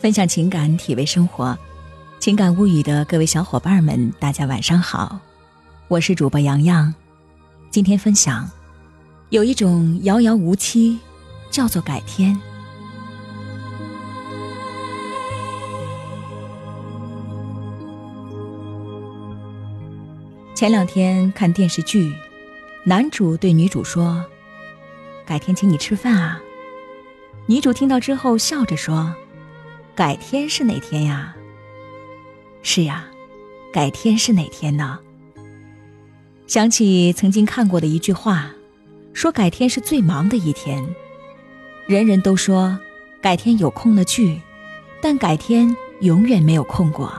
分享情感，体味生活，情感物语的各位小伙伴们，大家晚上好，我是主播洋洋。今天分享，有一种遥遥无期，叫做改天。前两天看电视剧，男主对女主说：“改天请你吃饭啊。”女主听到之后笑着说。改天是哪天呀？是呀，改天是哪天呢？想起曾经看过的一句话，说改天是最忙的一天。人人都说改天有空了聚，但改天永远没有空过。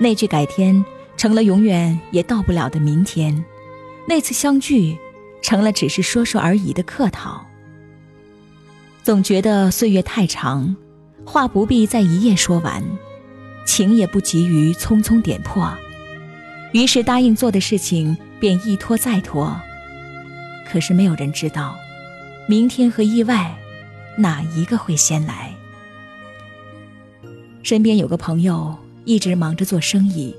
那句改天成了永远也到不了的明天，那次相聚成了只是说说而已的客套。总觉得岁月太长。话不必在一夜说完，情也不急于匆匆点破，于是答应做的事情便一拖再拖。可是没有人知道，明天和意外，哪一个会先来？身边有个朋友一直忙着做生意，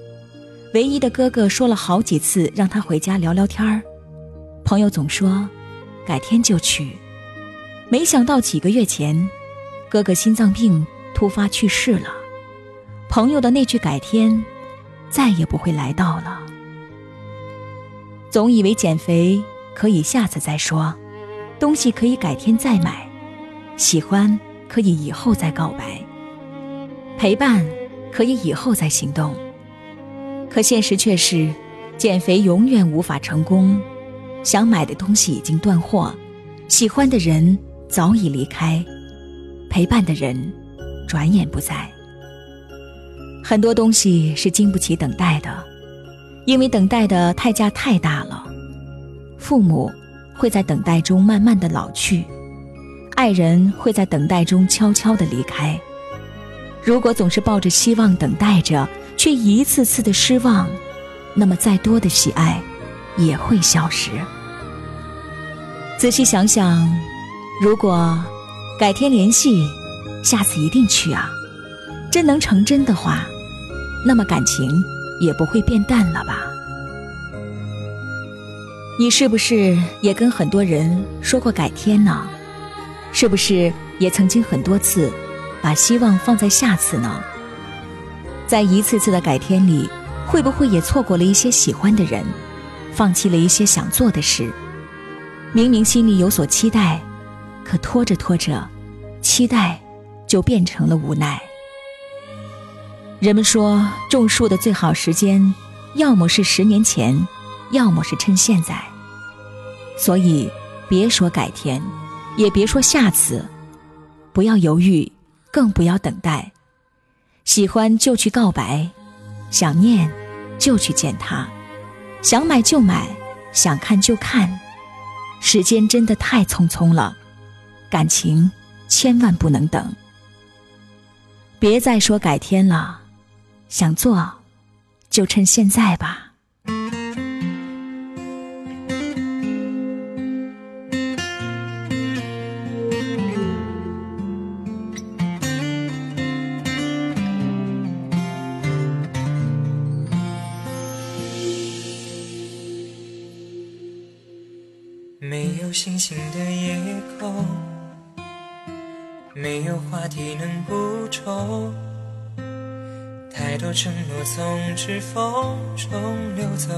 唯一的哥哥说了好几次让他回家聊聊天儿，朋友总说改天就去，没想到几个月前。哥哥心脏病突发去世了，朋友的那句“改天”，再也不会来到了。总以为减肥可以下次再说，东西可以改天再买，喜欢可以以后再告白，陪伴可以以后再行动。可现实却是，减肥永远无法成功，想买的东西已经断货，喜欢的人早已离开。陪伴的人，转眼不在。很多东西是经不起等待的，因为等待的代价太大了。父母会在等待中慢慢的老去，爱人会在等待中悄悄的离开。如果总是抱着希望等待着，却一次次的失望，那么再多的喜爱也会消失。仔细想想，如果……改天联系，下次一定去啊！真能成真的话，那么感情也不会变淡了吧？你是不是也跟很多人说过改天呢？是不是也曾经很多次把希望放在下次呢？在一次次的改天里，会不会也错过了一些喜欢的人，放弃了一些想做的事？明明心里有所期待。可拖着拖着，期待就变成了无奈。人们说种树的最好时间，要么是十年前，要么是趁现在。所以，别说改天，也别说下次，不要犹豫，更不要等待。喜欢就去告白，想念就去见他，想买就买，想看就看。时间真的太匆匆了。感情千万不能等，别再说改天了，想做就趁现在吧。没有星星的夜空。没有话题能补充，太多承诺从指缝中流走，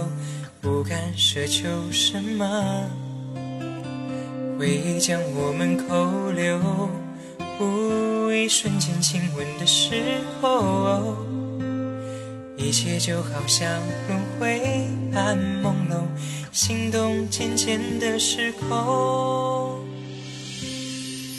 不敢奢求什么。回忆将我们扣留，不一瞬间亲吻的时候，一切就好像轮回般朦胧，心动渐渐的失控。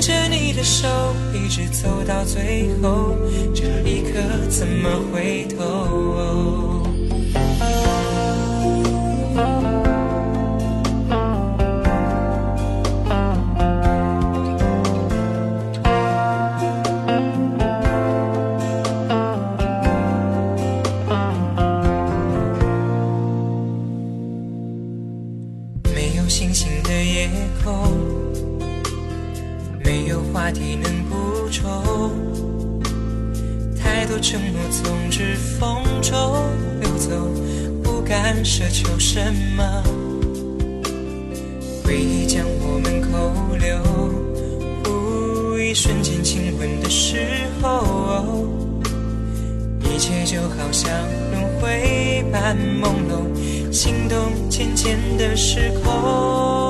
牵着你的手一直走到最后这一刻怎么回头？没有星星的夜空没有话题能补充，太多承诺从指缝中流走，不敢奢求什么。回忆将我们扣留，一瞬间亲吻的时候，一切就好像轮回般朦胧，心动渐渐的失控。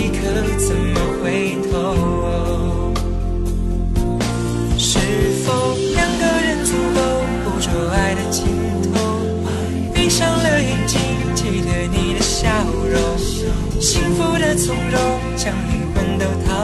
可怎么回头？是否两个人足够捕捉爱的尽头？闭上了眼睛，记得你的笑容。幸福的从容，将灵魂都掏